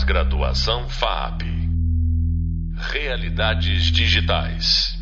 Pós-graduação FAP. Realidades digitais.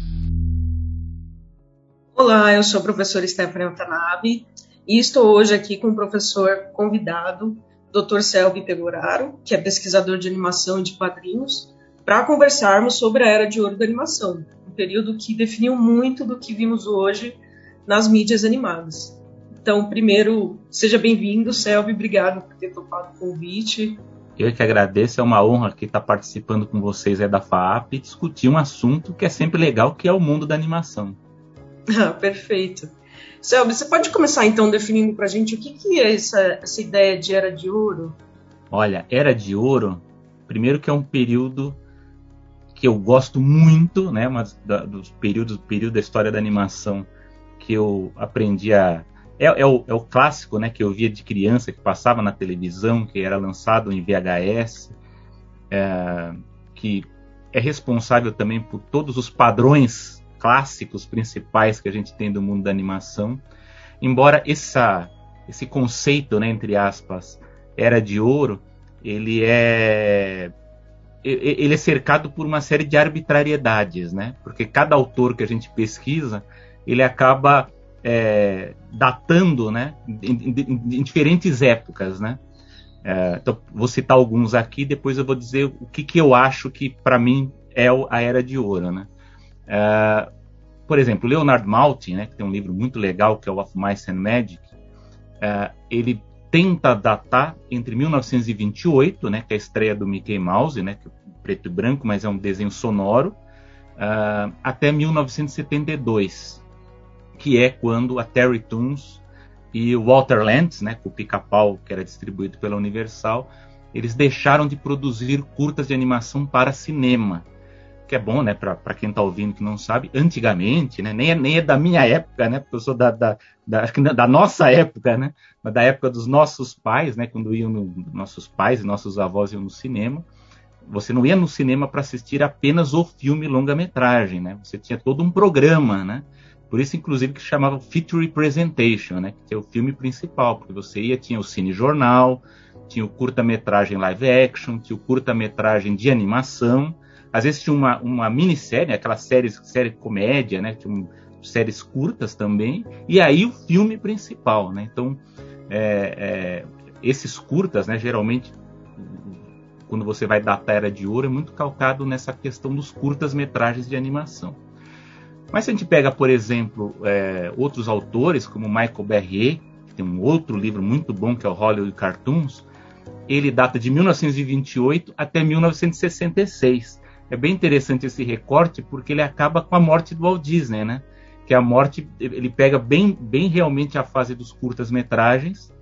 Olá, eu sou a professora Stephanie Altanabe e estou hoje aqui com o professor convidado, Dr. Selby Pegoraro, que é pesquisador de animação e de quadrinhos, para conversarmos sobre a era de ouro da animação, um período que definiu muito do que vimos hoje nas mídias animadas. Então, primeiro, seja bem-vindo, Selby, obrigado por ter topado o convite. Eu que agradeço, é uma honra que estar participando com vocês é da FAAP e discutir um assunto que é sempre legal, que é o mundo da animação. Ah, perfeito. Selby, você pode começar então definindo para a gente o que, que é essa, essa ideia de era de ouro? Olha, era de ouro, primeiro que é um período que eu gosto muito, né, mas da, dos períodos, período da história da animação que eu aprendi a é, é, o, é, o, clássico, né, que eu via de criança, que passava na televisão, que era lançado em VHS, é, que é responsável também por todos os padrões clássicos principais que a gente tem do mundo da animação. Embora essa, esse conceito, né, entre aspas, era de ouro, ele é ele é cercado por uma série de arbitrariedades, né? Porque cada autor que a gente pesquisa, ele acaba é, datando, né, em, em, em, diferentes épocas, né? É, então, vou citar alguns aqui, depois eu vou dizer o que, que eu acho que para mim é a era de ouro, né? Uh, por exemplo, Leonard Maltin, né, que tem um livro muito legal que é o Of Mice and Magic, uh, ele tenta datar entre 1928, né, que é a estreia do Mickey Mouse, né, que é preto e branco, mas é um desenho sonoro, uh, até 1972, que é quando a Terry Toons e o Walter Lantz, né, com o pica-pau que era distribuído pela Universal, eles deixaram de produzir curtas de animação para cinema. Que é bom, né, para quem está ouvindo que não sabe, antigamente, né, nem é, nem é da minha época, né, porque eu sou da, da, da, da nossa época, né, mas da época dos nossos pais, né, quando iam no, nossos pais e nossos avós iam no cinema, você não ia no cinema para assistir apenas o filme longa-metragem, né, você tinha todo um programa, né, por isso, inclusive, que chamava Feature Presentation, né, que é o filme principal, porque você ia, tinha o cine jornal, tinha o curta-metragem live action, tinha o curta-metragem de animação, às vezes tinha uma, uma minissérie, aquela série, série comédia, né? Tinha um, séries curtas também, e aí o filme principal, né? Então, é, é, esses curtas, né, geralmente, quando você vai datar a Era de Ouro, é muito calcado nessa questão dos curtas-metragens de animação. Mas se a gente pega, por exemplo, é, outros autores, como Michael Berrier, que tem um outro livro muito bom, que é o Hollywood Cartoons, ele data de 1928 até 1966 é bem interessante esse recorte porque ele acaba com a morte do Walt Disney, né? Que a morte ele pega bem, bem realmente a fase dos curtas-metragens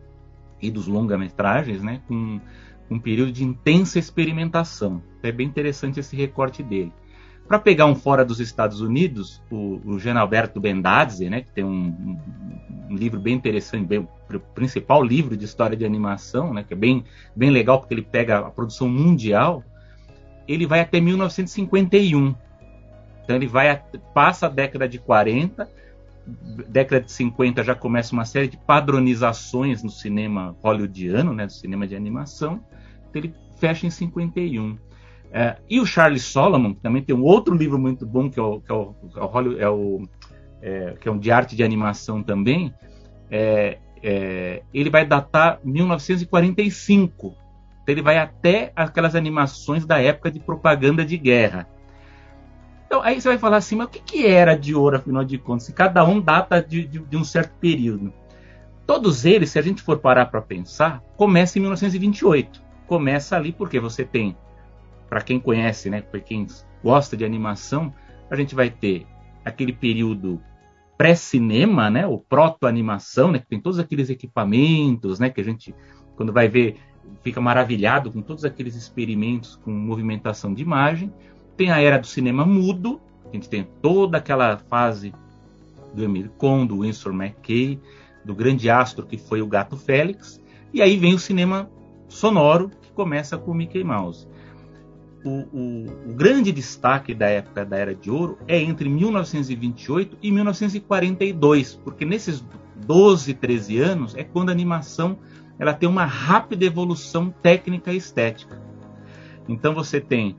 e dos longa-metragens, né? Com um período de intensa experimentação. É bem interessante esse recorte dele. Para pegar um fora dos Estados Unidos, o, o Jean Alberto Bendazzi, né, que tem um, um, um livro bem interessante, bem, o principal livro de história de animação, né, que é bem, bem legal porque ele pega a produção mundial ele vai até 1951. Então ele vai passa a década de 40, década de 50 já começa uma série de padronizações no cinema hollywoodiano, né, do cinema de animação. Então ele fecha em 51. É, e o Charles Solomon, que também tem um outro livro muito bom, que é o, que é o, é o, é, que é um de arte de animação também, é, é ele vai datar 1945 então ele vai até aquelas animações da época de propaganda de guerra. Então aí você vai falar assim, mas o que, que era de ouro, afinal de contas? Se cada um data de, de, de um certo período. Todos eles, se a gente for parar para pensar, começa em 1928. Começa ali porque você tem, para quem conhece, né, para quem gosta de animação, a gente vai ter aquele período pré-cinema, né, o proto-animação, né, que tem todos aqueles equipamentos, né, que a gente quando vai ver fica maravilhado com todos aqueles experimentos com movimentação de imagem. Tem a era do cinema mudo, a gente tem toda aquela fase do Emile Con, do Winsor McKay, do grande astro que foi o Gato Félix, e aí vem o cinema sonoro, que começa com o Mickey Mouse. O, grande destaque da época da Era de Ouro é entre 1928 e 1942, porque nesses 12, 13 anos é quando a animação ela tem uma rápida evolução técnica e estética. Então você tem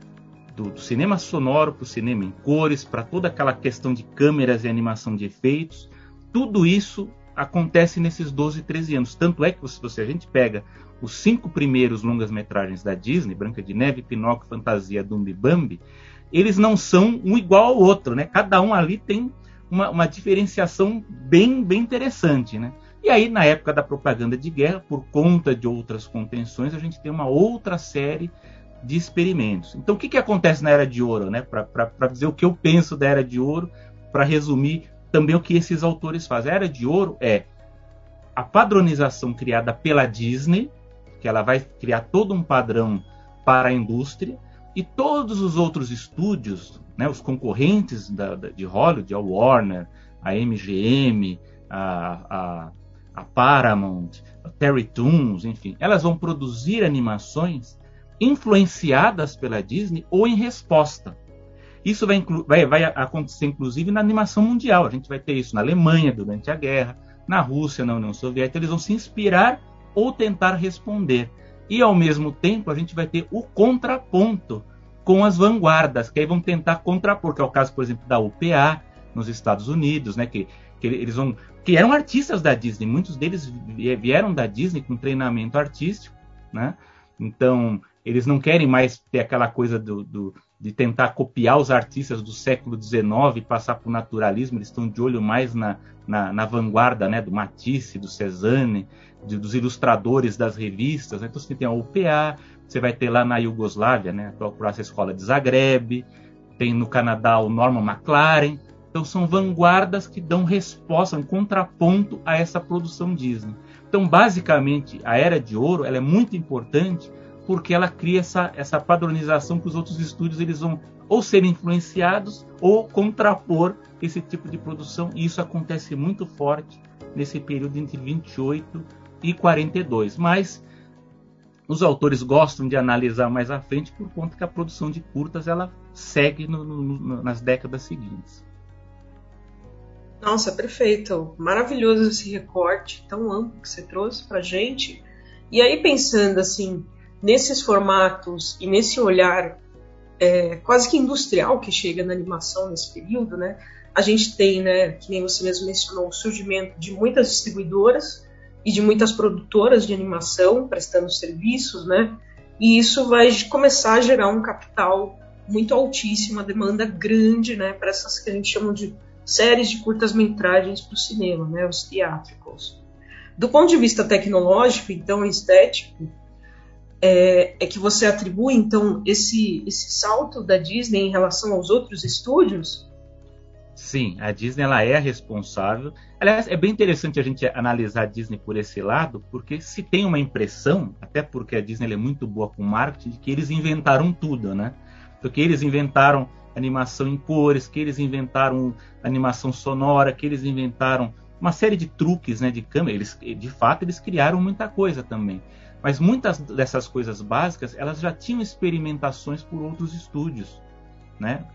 do, do cinema sonoro para o cinema em cores, para toda aquela questão de câmeras e animação de efeitos, tudo isso acontece nesses 12, 13 anos. Tanto é que se você, a gente pega os cinco primeiros longas-metragens da Disney, Branca de Neve, Pinóquio, Fantasia, Dumbo e Bambi, eles não são um igual ao outro, né? Cada um ali tem uma, uma diferenciação bem, bem interessante, né? E aí, na época da propaganda de guerra, por conta de outras contenções, a gente tem uma outra série de experimentos. Então, o que, que acontece na Era de Ouro? Né? Para dizer o que eu penso da Era de Ouro, para resumir também o que esses autores fazem. A Era de Ouro é a padronização criada pela Disney, que ela vai criar todo um padrão para a indústria, e todos os outros estúdios, né, os concorrentes da, da, de Hollywood, a Warner, a MGM, a, a, a Paramount, a Terry Toons, enfim, elas vão produzir animações influenciadas pela Disney ou em resposta. Isso vai, vai, vai, acontecer, inclusive, na animação mundial. A gente vai ter isso na Alemanha durante a guerra, na Rússia, na União Soviética. Eles vão se inspirar ou tentar responder. E, ao mesmo tempo, a gente vai ter o contraponto com as vanguardas, que aí vão tentar contrapor, que é o caso, por exemplo, da UPA nos Estados Unidos, né, que, que eles vão que eram artistas da Disney, muitos deles vieram da Disney com treinamento artístico, né? Então, eles não querem mais ter aquela coisa do, do, de tentar copiar os artistas do século XIX e passar para o naturalismo, eles estão de olho mais na, na, na vanguarda né, do Matisse, do Cezanne, de, dos ilustradores das revistas. Né? Então você tem a UPA, você vai ter lá na Iugoslávia, né, a escola de Zagreb, tem no Canadá o Norman McLaren. Então são vanguardas que dão resposta, um contraponto a essa produção Disney. Então basicamente a Era de Ouro ela é muito importante porque ela cria essa, essa padronização que os outros estúdios eles vão ou ser influenciados ou contrapor esse tipo de produção. E isso acontece muito forte nesse período entre 28 e 42. Mas os autores gostam de analisar mais à frente por conta que a produção de curtas ela segue no, no, nas décadas seguintes. Nossa, perfeito. Maravilhoso esse recorte tão amplo que você trouxe para gente. E aí pensando assim, nesses formatos e nesse olhar é, quase que industrial que chega na animação nesse período, né? A gente tem, né, que nem você mesmo mencionou, o surgimento de muitas distribuidoras e de muitas produtoras de animação prestando serviços, né? E isso vai começar a gerar um capital muito altíssimo, uma demanda grande, né, para essas que a gente chama de séries de curtas metragens para o cinema, né, os theatricals. Do ponto de vista tecnológico, então estético, é, é, que você atribui então esse, esse salto da Disney em relação aos outros estúdios? Sim, a Disney ela é responsável. Aliás, é bem interessante a gente analisar a Disney por esse lado, porque se tem uma impressão, até porque a Disney é muito boa com marketing, de que eles inventaram tudo, né? Porque eles inventaram animação em cores, que eles inventaram animação sonora, que eles inventaram uma série de truques, né, de câmera. Eles, de fato, eles criaram muita coisa também. Mas muitas dessas coisas básicas, elas já tinham experimentações por outros estúdios, né?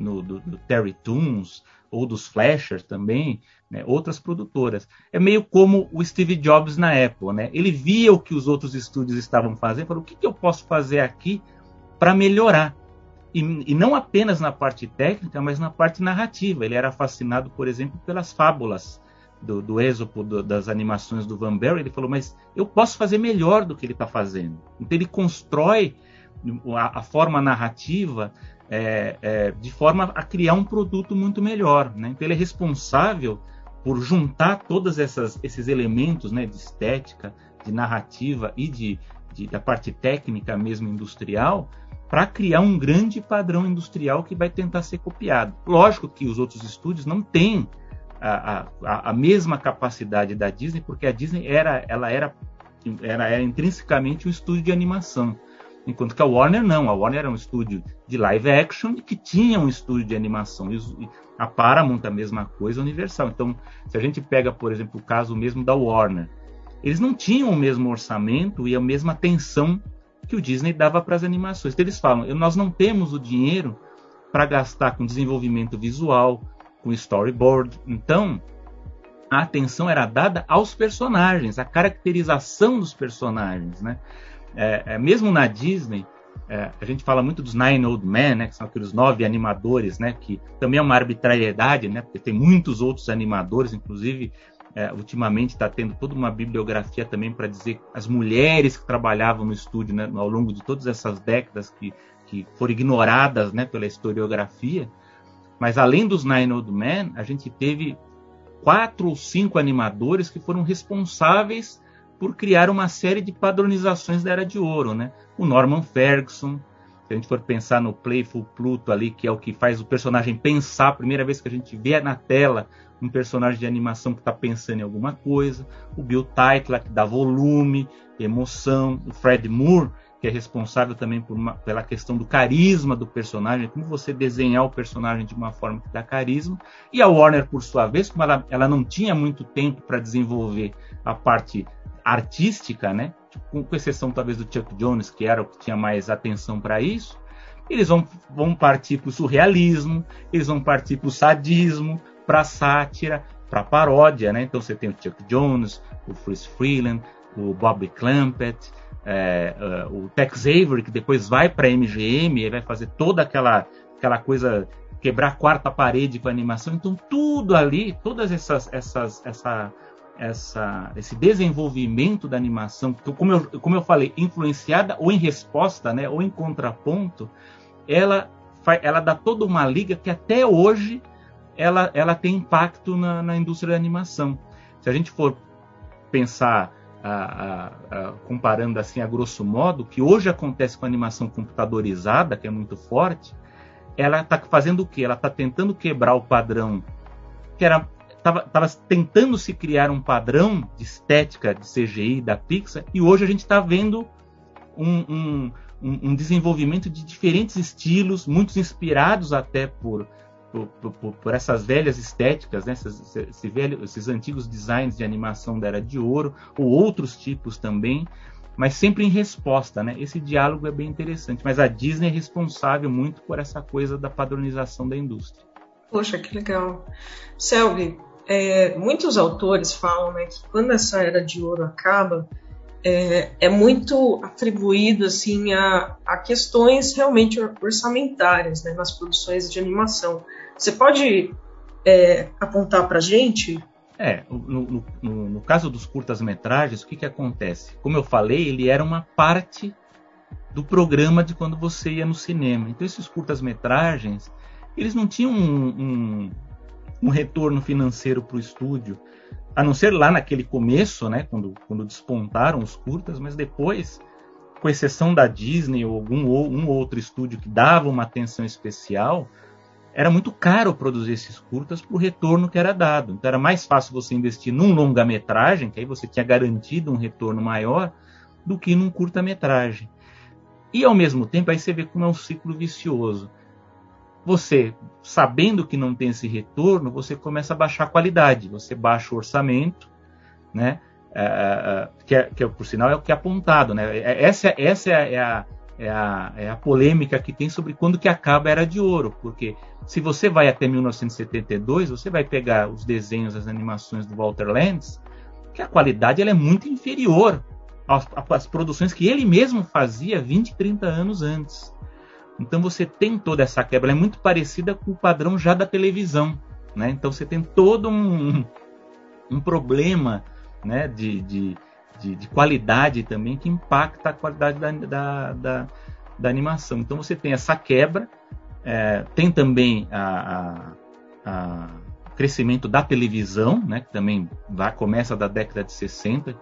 No, do, do Terry Toons ou dos Flashers também, né? outras produtoras. É meio como o Steve Jobs na Apple, né? Ele via o que os outros estúdios estavam fazendo, falou: o que, que eu posso fazer aqui para melhorar? E, e, não apenas na parte técnica, mas na parte narrativa. Ele era fascinado, por exemplo, pelas fábulas do, do Esopo, do, das animações do Van Barry, ele falou, mas eu posso fazer melhor do que ele está fazendo. Então ele constrói a, a forma narrativa é, é, de forma a criar um produto muito melhor. Né? Então ele é responsável por juntar todos esses elementos né, de estética, de narrativa e de, de da parte técnica mesmo industrial para criar um grande padrão industrial que vai tentar ser copiado. Lógico que os outros estúdios não têm a, a, a, mesma capacidade da Disney, porque a Disney era, ela era, era, era intrinsecamente um estúdio de animação. Enquanto que a Warner não, a Warner era um estúdio de live action que tinha um estúdio de animação. A Paramount a mesma coisa, Universal. Então, se a gente pega, por exemplo, o caso mesmo da Warner, eles não tinham o mesmo orçamento e a mesma atenção que o Disney dava para as animações. Então, eles falam: nós não temos o dinheiro para gastar com desenvolvimento visual, com storyboard. Então, a atenção era dada aos personagens, à caracterização dos personagens, né? É, é, mesmo na Disney, é, a gente fala muito dos Nine Old Men, né, que são aqueles nove animadores, né, que também é uma arbitrariedade, né, porque tem muitos outros animadores, inclusive é, ultimamente está tendo toda uma bibliografia também para dizer as mulheres que trabalhavam no estúdio né, ao longo de todas essas décadas que, que foram ignoradas né, pela historiografia. Mas além dos Nine Old Men, a gente teve quatro ou cinco animadores que foram responsáveis por criar uma série de padronizações da Era de Ouro. Né? O Norman Ferguson, se a gente for pensar no Playful Pluto ali, que é o que faz o personagem pensar, a primeira vez que a gente vê na tela um personagem de animação que está pensando em alguma coisa, o Bill Tytla, que dá volume, emoção, o Fred Moore, que é responsável também uma, pela questão do carisma do personagem, como você desenhar o personagem de uma forma que dá carisma, e a Warner, por sua vez, como ela, ela não tinha muito tempo para desenvolver a parte artística, né? Com, com exceção talvez do Chuck Jones, que era o que tinha mais atenção para isso, eles vão, vão partir para o surrealismo, eles vão partir para o sadismo, para sátira, para paródia, né? Então você tem o Chuck Jones, o Chris Freeland, o Bob Clampett, é, uh, o Tex Avery, que depois vai para a MGM e vai fazer toda aquela, aquela coisa, quebrar a quarta parede com a animação. Então tudo ali, todas essas, essas, essa, essa, esse desenvolvimento da animação, como eu, como eu falei, influenciada ou em resposta, né, ou em contraponto, ela, ela dá toda uma liga que até hoje ela, ela tem impacto na, na indústria da animação. Se a gente for pensar a, a, a, comparando assim a grosso modo, que hoje acontece com a animação computadorizada, que é muito forte, ela está fazendo o quê? Ela está tentando quebrar o padrão que era estava tentando se criar um padrão de estética de CGI da Pixar e hoje a gente está vendo um, um, um, desenvolvimento de diferentes estilos, muitos inspirados até por por, por, por, essas velhas estéticas, né? esses, esses, velhos, esses antigos designs de animação da Era de Ouro, ou outros tipos também, mas sempre em resposta. Né? Esse diálogo é bem interessante, mas a Disney é responsável muito por essa coisa da padronização da indústria. Poxa, que legal. Selby, é, muitos autores falam né, que quando essa Era de Ouro acaba, é, é, muito atribuído assim a, a, questões realmente orçamentárias né, nas produções de animação. Você pode é, apontar para gente? É, no, no, no, caso dos curtas-metragens, o que, que acontece? Como eu falei, ele era uma parte do programa de quando você ia no cinema. Então, esses curtas-metragens, eles não tinham um, um, um retorno financeiro para o estúdio, a não ser lá naquele começo, né, quando, quando despontaram os curtas, mas depois, com exceção da Disney ou algum um outro estúdio que dava uma atenção especial, era muito caro produzir esses curtas para o retorno que era dado. Então era mais fácil você investir num longa-metragem, que aí você tinha garantido um retorno maior, do que num curta-metragem. E ao mesmo tempo, aí você vê como é um ciclo vicioso. Você, sabendo que não tem esse retorno, você começa a baixar a qualidade, você baixa o orçamento, né? É, é, é que, é, que, por sinal é o que é apontado, né? Essa, essa é a, é a, é a polêmica que tem sobre quando que acaba a Era de Ouro, porque se você vai até 1972, você vai pegar os desenhos, as animações do Walter Lantz, que a qualidade ela é muito inferior às, às produções que ele mesmo fazia 20, 30 anos antes. Então você tem toda essa quebra, é muito parecida com o padrão já da televisão. Né? Então você tem todo um, um problema né, de, de de, de qualidade também que impacta a qualidade da, da, da, da animação. Então você tem essa quebra, é, tem também a, a, a, crescimento da televisão, né, que também vai, começa da década de 60,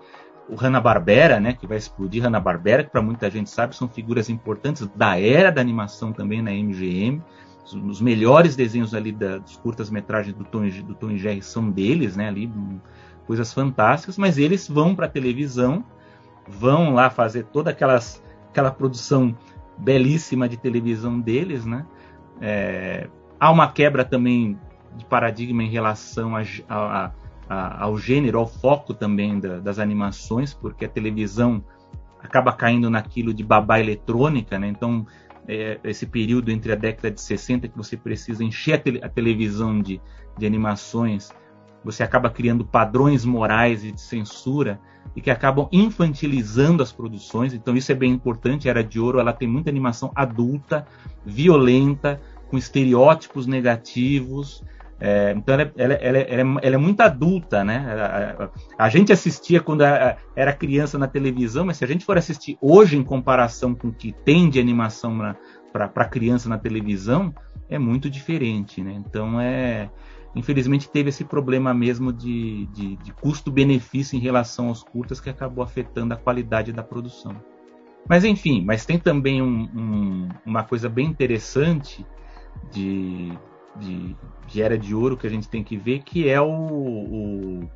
o Hanna-Barbera, né, que vai explodir Hanna-Barbera, que para muita gente sabe são figuras importantes da era da animação também na MGM. Os, melhores desenhos ali da, dos curtas-metragens do Tom, do Tom e Jerry são deles, né, ali coisas fantásticas, mas eles vão para a televisão, vão lá fazer toda aquelas, aquela produção belíssima de televisão deles, né? É, há uma quebra também de paradigma em relação a, a, a, ao gênero, ao foco também da, das animações, porque a televisão acaba caindo naquilo de babá eletrônica, né? Então, é, esse período entre a década de 60 que você precisa encher a, a televisão de, de animações você acaba criando padrões morais e de censura e que acabam infantilizando as produções. Então isso é bem importante. A Era de Ouro ela tem muita animação adulta, violenta, com estereótipos negativos. É, então ela, ela, ela, ela, é muito adulta, né? A, a, a gente assistia quando era criança na televisão, mas se a gente for assistir hoje em comparação com o que tem de animação para criança na televisão, é muito diferente, né? Então é infelizmente teve esse problema mesmo de, de, de custo-benefício em relação aos curtas que acabou afetando a qualidade da produção. Mas enfim, mas tem também um, um, uma coisa bem interessante de, de, de, Era de Ouro que a gente tem que ver, que é o, o,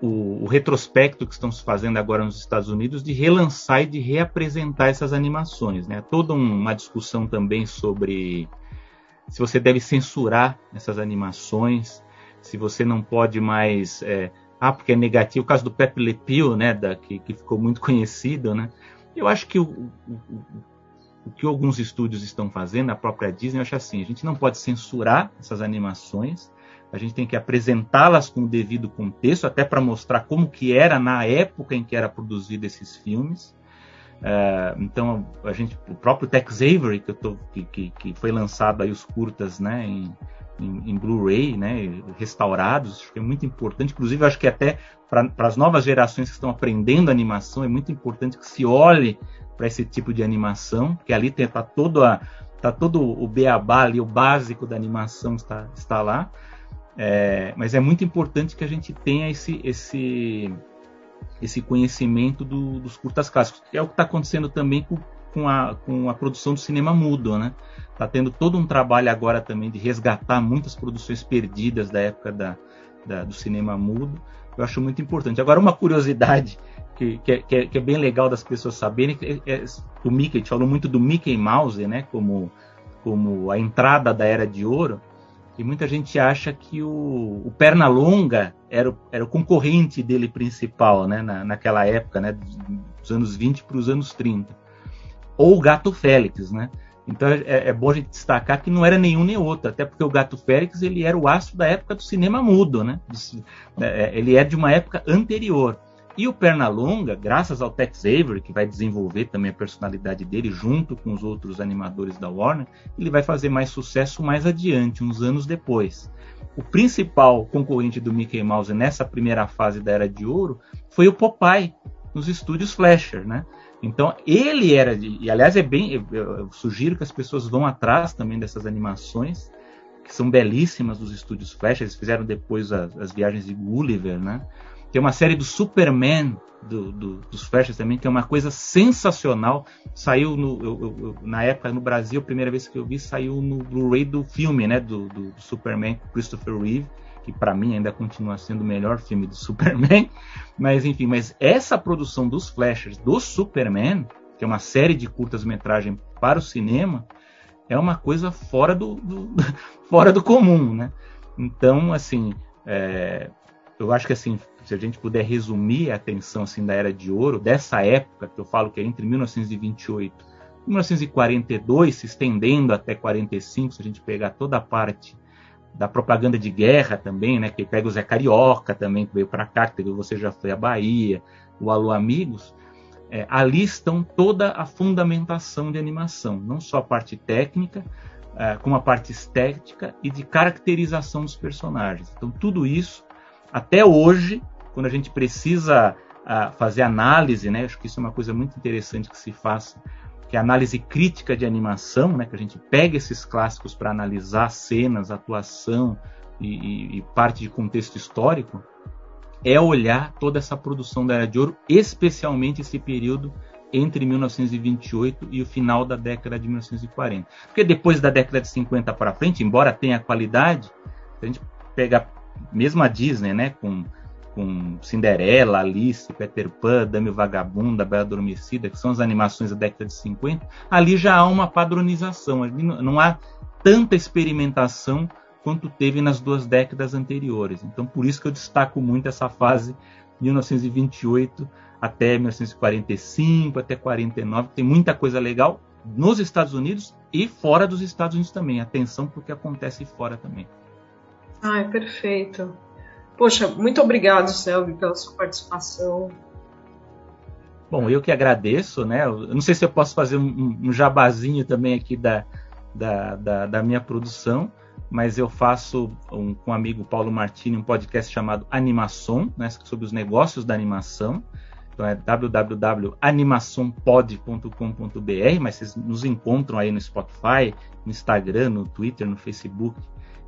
o, o retrospecto que estão se fazendo agora nos Estados Unidos de relançar e de reapresentar essas animações. Né? Toda uma discussão também sobre se você deve censurar essas animações, se você não pode mais. É, ah, porque é negativo. O caso do Pepe Le Pew, né, da, que, que ficou muito conhecido, né? Eu acho que o, o, o, que alguns estúdios estão fazendo, a própria Disney, eu acho assim: a gente não pode censurar essas animações, a gente tem que apresentá-las com o devido contexto, até para mostrar como que era na época em que era produzido esses filmes. Uh, então a gente, o próprio Tex Avery que, tô, que, que, que, foi lançado aí os curtas, né, em, em, em Blu-ray, né, restaurados, acho que é muito importante. Inclusive acho que até para as novas gerações que estão aprendendo animação é muito importante que se olhe para esse tipo de animação, que ali está todo a tá todo o beabá ali, o básico da animação está, está lá. É, mas é muito importante que a gente tenha esse, esse esse conhecimento do, dos curtas clássicos, que é o que está acontecendo também com, com, a, com a produção do cinema mudo, né? Está tendo todo um trabalho agora também de resgatar muitas produções perdidas da época da, da, do cinema mudo. Eu acho muito importante. Agora, uma curiosidade que, que, é, que é, bem legal das pessoas saberem, é, é, o Mickey, a gente falou muito do Mickey Mouse, né? Como, como a entrada da Era de Ouro. E muita gente acha que o, o Pernalonga era o, era o concorrente dele principal, né, na, naquela época, né, dos anos 20 para os anos 30. Ou o Gato Félix, né? Então é, é, bom a gente destacar que não era nenhum nem outro, até porque o Gato Félix ele era o astro da época do cinema mudo, né? É, ele é de uma época anterior. E o Pernalonga, graças ao Tex Avery, que vai desenvolver também a personalidade dele junto com os outros animadores da Warner, ele vai fazer mais sucesso mais adiante, uns anos depois. O principal concorrente do Mickey Mouse nessa primeira fase da Era de Ouro foi o Popeye, nos estúdios Fleischer, né? Então ele era, de, e aliás é bem, eu, sugiro que as pessoas vão atrás também dessas animações, que são belíssimas dos estúdios Fleischer, eles fizeram depois as, as viagens de Gulliver, né? Tem uma série do Superman do, do, dos Flashers também, que é uma coisa sensacional. Saiu no, eu, eu, na época no Brasil, a primeira vez que eu vi, saiu no Blu-ray do filme, né? Do, do, do Superman Christopher Reeve, que para mim ainda continua sendo o melhor filme do Superman. Mas enfim, mas essa produção dos Flashers do Superman, que é uma série de curtas-metragem para o cinema, é uma coisa fora do, do fora do comum, né? Então, assim, é, eu acho que assim se a gente puder resumir a atenção assim, da Era de Ouro, dessa época, que eu falo que é entre 1928 e 1942, se estendendo até 45, se a gente pegar toda a parte da propaganda de guerra também, né, que pega o Zé Carioca também, que veio para cá, que teve Você Já Foi à Bahia, o Alô Amigos, é, ali estão toda a fundamentação de animação, não só a parte técnica, é, como a parte estética e de caracterização dos personagens. Então, tudo isso, até hoje, quando a gente precisa uh, fazer análise, né? Acho que isso é uma coisa muito interessante que se faça, que é a análise crítica de animação, né? Que a gente pega esses clássicos para analisar cenas, atuação e, e, e parte de contexto histórico, é olhar toda essa produção da Era de Ouro, especialmente esse período entre 1928 e o final da década de 1940. Porque depois da década de 50 para frente, embora tenha qualidade, a gente pegar mesmo a Disney, né, com com Cinderela, Alice, Peter Pan, Dame Vagabunda, Bela Adormecida, que são as animações da década de 50, ali já há uma padronização, ali não há tanta experimentação quanto teve nas duas décadas anteriores. Então, por isso que eu destaco muito essa fase 1928 até 1945, até 49, tem muita coisa legal nos Estados Unidos e fora dos Estados Unidos também. Atenção porque acontece fora também. Ah, é perfeito. Poxa, muito obrigado, Selby, pela sua participação. Bom, eu que agradeço, né? Eu não sei se eu posso fazer um, um jabazinho também aqui da, da, da, da, minha produção, mas eu faço um, com o amigo Paulo Martini um podcast chamado Animação, né, sobre os negócios da animação. Então é www.animaçãopod.com.br, mas vocês nos encontram aí no Spotify, no Instagram, no Twitter, no Facebook,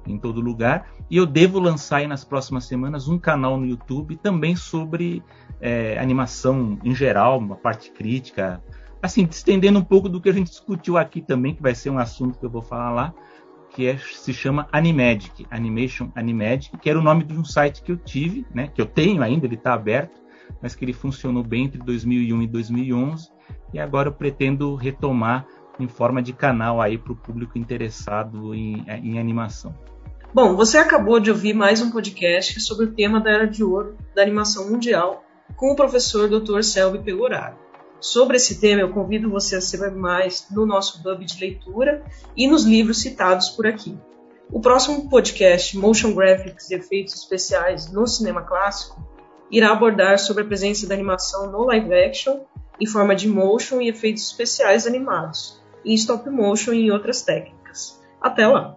em todo lugar. E eu devo lançar aí nas próximas semanas um canal no YouTube também sobre é, animação em geral, uma parte crítica, assim, estendendo um pouco do que a gente discutiu aqui também, que vai ser um assunto que eu vou falar lá, que é, se chama Animagic, Animation Animagic, que era o nome de um site que eu tive, né, que eu tenho ainda, ele está aberto, mas que ele funcionou bem entre 2001 e 2011 e agora eu pretendo retomar em forma de canal aí para o público interessado em, em animação. Bom, você acabou de ouvir mais um podcast sobre o tema da Era de Ouro da animação mundial com o professor Dr. Selby Pegoraro. Sobre esse tema, eu convido você a saber mais no nosso hub de leitura e nos livros citados por aqui. O próximo podcast, Motion Graphics e Efeitos Especiais no Cinema Clássico, irá abordar sobre a presença da animação no live action, em forma de motion e efeitos especiais animados, em stop motion e outras técnicas. Até lá!